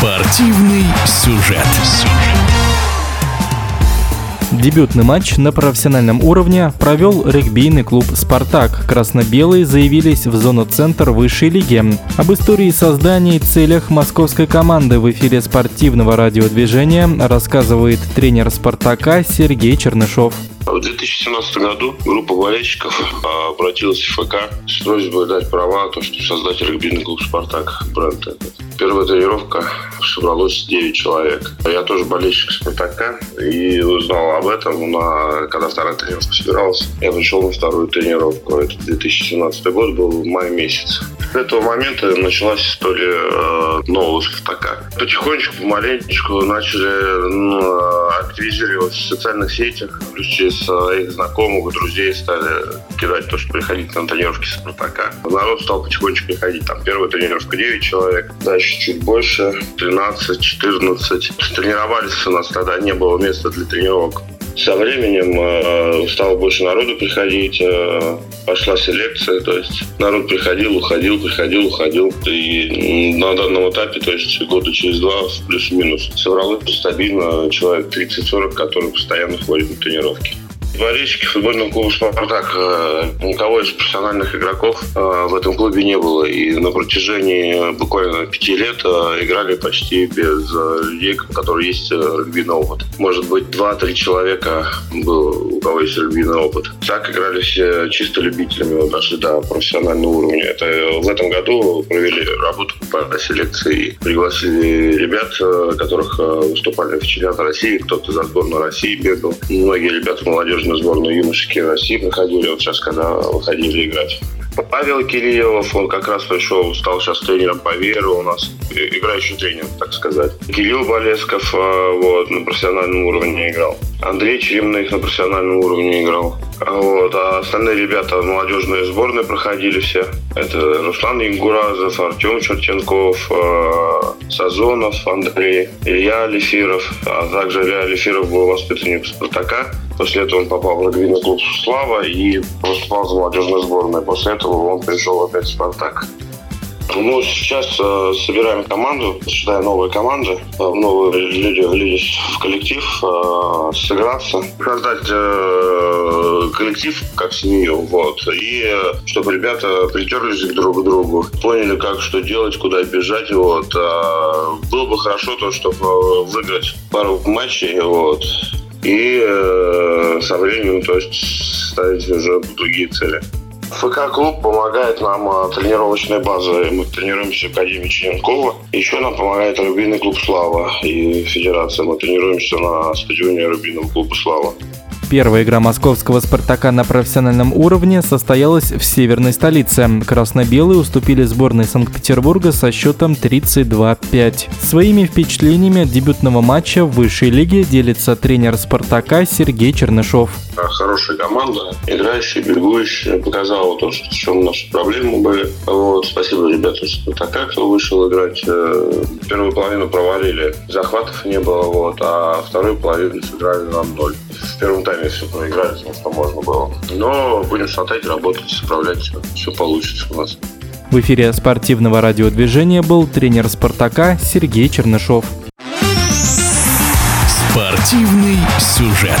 Спортивный сюжет. Дебютный матч на профессиональном уровне провел регбийный клуб «Спартак». Красно-белые заявились в зону центр высшей лиги. Об истории создания и целях московской команды в эфире спортивного радиодвижения рассказывает тренер «Спартака» Сергей Чернышов. В 2017 году группа болельщиков а, обратилась в ФК с просьбой дать права, то, чтобы создать регбийный клуб «Спартак» бренд этот. Первая тренировка собралось 9 человек. Я тоже болельщик «Спартака» и узнал об этом, на, когда вторая тренировка собиралась. Я пришел на вторую тренировку. Это 2017 год был май месяц. С этого момента началась история э, нового «Спартака». Потихонечку, помаленечку начали ну, активизировать в социальных сетях. Плюс через своих знакомых, друзей стали кидать то, что приходить на тренировки «Спартака». Народ стал потихонечку приходить. Там первая тренировка 9 человек, дальше чуть больше, 13, 14. Тренировались у нас тогда, не было места для тренировок. Со временем э, стало больше народу приходить, э, пошла селекция, то есть народ приходил, уходил, приходил, уходил. И на данном этапе, то есть года через два, плюс-минус, собралось стабильно человек 30-40, которые постоянно ходят на тренировки. Болельщики футбольного клуба «Спартак». Э, никого из профессиональных игроков э, в этом клубе не было. И на протяжении буквально пяти лет э, играли почти без людей, у которых есть регбийный опыт. Может быть, два-три человека было, у кого есть регбийный опыт. Так играли все чисто любителями, вот, дошли до профессионального уровня. Это в этом году провели работу по селекции. Пригласили ребят, которых выступали в чемпионате России, кто-то за сборную России бегал. Многие ребята молодежи молодежную сборную юношески России проходили, вот сейчас, когда выходили играть. Павел Кириллов, он как раз пришел, стал сейчас тренером по веру у нас, играющий тренер, так сказать. Кирилл Болесков а, вот, на профессиональном уровне играл. Андрей Черемных на профессиональном уровне играл. Вот, а остальные ребята в молодежной сборной проходили все. Это Руслан Ингуразов, Артем Чертенков, э, Сазонов, Андрей, Илья Алифиров. А также Илья Алифиров был воспитанник «Спартака». После этого он попал в регбийный клуб «Слава» и выступал за молодежную сборную. После этого он пришел опять в «Спартак». Ну, сейчас э, собираем команду, сюда новая команда, э, новые люди влились в коллектив, э, сыграться, создать э, коллектив как семью, вот, и э, чтобы ребята притерлись друг к другу, поняли, как что делать, куда бежать, вот. Э, было бы хорошо то, чтобы выиграть пару матчей, вот, и э, со временем, то есть, ставить уже другие цели. ФК-клуб помогает нам а, тренировочной базой. Мы тренируемся в Академии Черенкова. Еще нам помогает рубинный клуб «Слава» и Федерация. Мы тренируемся на стадионе рубинного клуба «Слава». Первая игра московского «Спартака» на профессиональном уровне состоялась в северной столице. Красно-белые уступили сборной Санкт-Петербурга со счетом 32-5. Своими впечатлениями от дебютного матча в высшей лиге делится тренер «Спартака» Сергей Чернышов. Хорошая команда, играющая, бегущая, показала то, что в чем наши проблемы были. Вот, спасибо ребятам «Спартака», кто вышел играть. Э, первую половину провалили, захватов не было, вот, а вторую половину сыграли нам ноль. В первом тайме все проиграли, потому что можно было. Но будем смотреть, работать, исправлять. Все получится у нас. В эфире спортивного радиодвижения был тренер «Спартака» Сергей Чернышов. Спортивный сюжет.